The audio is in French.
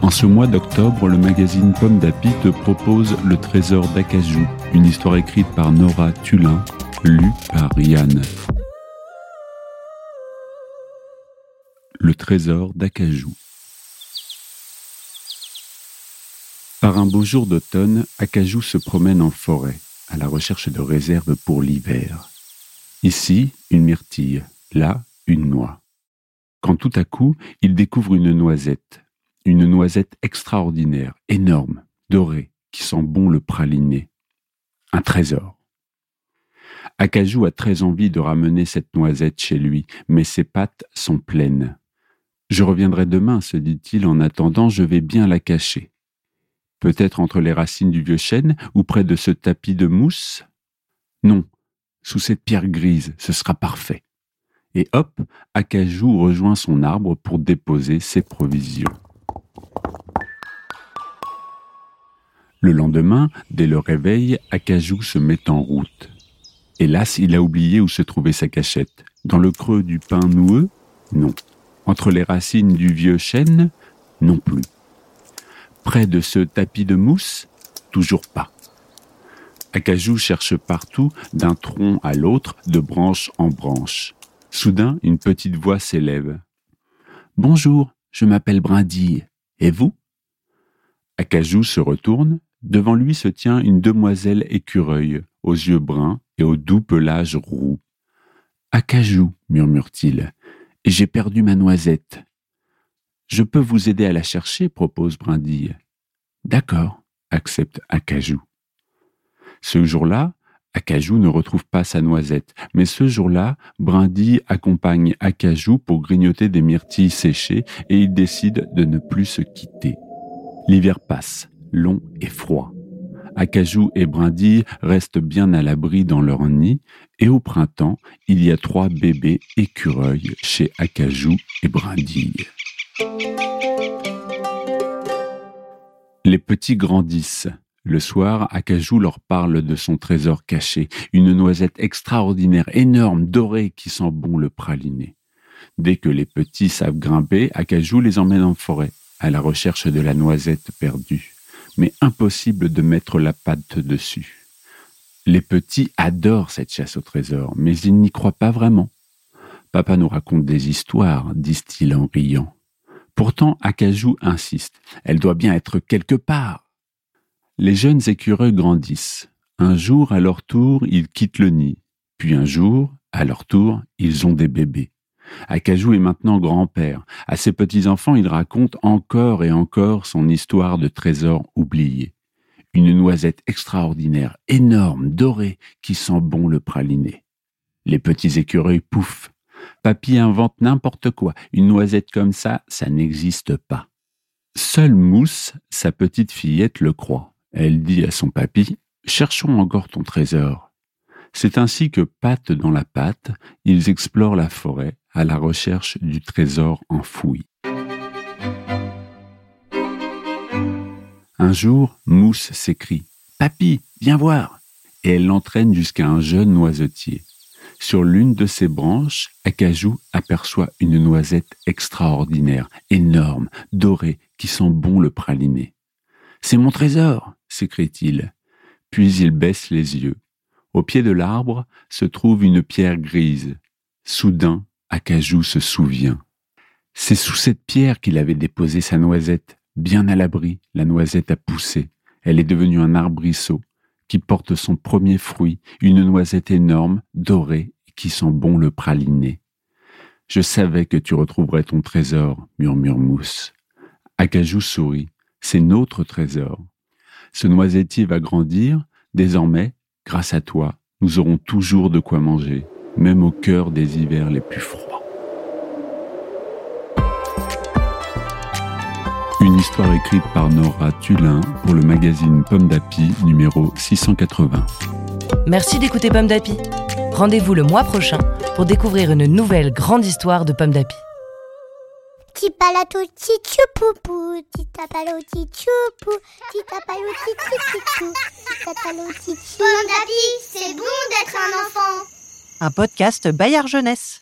En ce mois d'octobre, le magazine Pomme d'Api te propose Le Trésor d'Acajou, une histoire écrite par Nora Tulin, lue par Yann. Le Trésor d'Acajou. Par un beau jour d'automne, Acajou se promène en forêt, à la recherche de réserves pour l'hiver. Ici, une myrtille, là, une noix. Quand tout à coup, il découvre une noisette, une noisette extraordinaire, énorme, dorée, qui sent bon le praliné. Un trésor. Acajou a très envie de ramener cette noisette chez lui, mais ses pattes sont pleines. Je reviendrai demain, se dit-il, en attendant, je vais bien la cacher. Peut-être entre les racines du vieux chêne ou près de ce tapis de mousse? Non, sous cette pierre grise, ce sera parfait. Et hop, Acajou rejoint son arbre pour déposer ses provisions. Le lendemain, dès le réveil, Acajou se met en route. Hélas, il a oublié où se trouvait sa cachette. Dans le creux du pin noueux? Non. Entre les racines du vieux chêne? Non plus. Près de ce tapis de mousse? Toujours pas. Acajou cherche partout, d'un tronc à l'autre, de branche en branche. Soudain, une petite voix s'élève. Bonjour, je m'appelle Brindille. Et vous? Acajou se retourne. Devant lui se tient une demoiselle écureuil, aux yeux bruns et au doux pelage roux. Acajou, murmure-t-il, et j'ai perdu ma noisette. Je peux vous aider à la chercher, propose Brindille. D'accord, accepte Acajou. Ce jour-là, Acajou ne retrouve pas sa noisette, mais ce jour-là, Brindille accompagne Acajou pour grignoter des myrtilles séchées et ils décident de ne plus se quitter. L'hiver passe, long et froid. Acajou et Brindille restent bien à l'abri dans leur nid, et au printemps, il y a trois bébés écureuils chez Acajou et Brindille. Les petits grandissent. Le soir, Acajou leur parle de son trésor caché, une noisette extraordinaire, énorme, dorée, qui sent bon le praliné. Dès que les petits savent grimper, Acajou les emmène en forêt, à la recherche de la noisette perdue. Mais impossible de mettre la patte dessus. Les petits adorent cette chasse au trésor, mais ils n'y croient pas vraiment. Papa nous raconte des histoires, disent-ils en riant. Pourtant, Acajou insiste. Elle doit bien être quelque part. Les jeunes écureuils grandissent. Un jour, à leur tour, ils quittent le nid. Puis un jour, à leur tour, ils ont des bébés. Acajou est maintenant grand-père. À ses petits-enfants, il raconte encore et encore son histoire de trésor oublié. Une noisette extraordinaire, énorme, dorée, qui sent bon le praliné. Les petits écureuils pouffent. Papy invente n'importe quoi. Une noisette comme ça, ça n'existe pas. Seule Mousse, sa petite fillette, le croit. Elle dit à son papy Cherchons encore ton trésor. C'est ainsi que, patte dans la patte, ils explorent la forêt à la recherche du trésor enfoui. Un jour, Mousse s'écrie Papy, viens voir Et elle l'entraîne jusqu'à un jeune noisetier. Sur l'une de ses branches, Acajou aperçoit une noisette extraordinaire, énorme, dorée, qui sent bon le praliné. C'est mon trésor s'écrie-t-il. Puis il baisse les yeux. Au pied de l'arbre se trouve une pierre grise. Soudain, Acajou se souvient. C'est sous cette pierre qu'il avait déposé sa noisette. Bien à l'abri, la noisette a poussé. Elle est devenue un arbrisseau qui porte son premier fruit, une noisette énorme, dorée, qui sent bon le praliné. Je savais que tu retrouverais ton trésor, murmure Mousse. Acajou sourit. C'est notre trésor. Ce noisetier va grandir. Désormais, grâce à toi, nous aurons toujours de quoi manger, même au cœur des hivers les plus froids. Une histoire écrite par Nora Tulin pour le magazine Pomme d'Api numéro 680. Merci d'écouter Pomme d'Api. Rendez-vous le mois prochain pour découvrir une nouvelle grande histoire de Pomme d'Api. Tipalato tichupupu, titapalo tichupu, titapalo tichupu, titapalo tichupu. Pomme d'api, c'est bon d'être un enfant. Un podcast Bayard Jeunesse.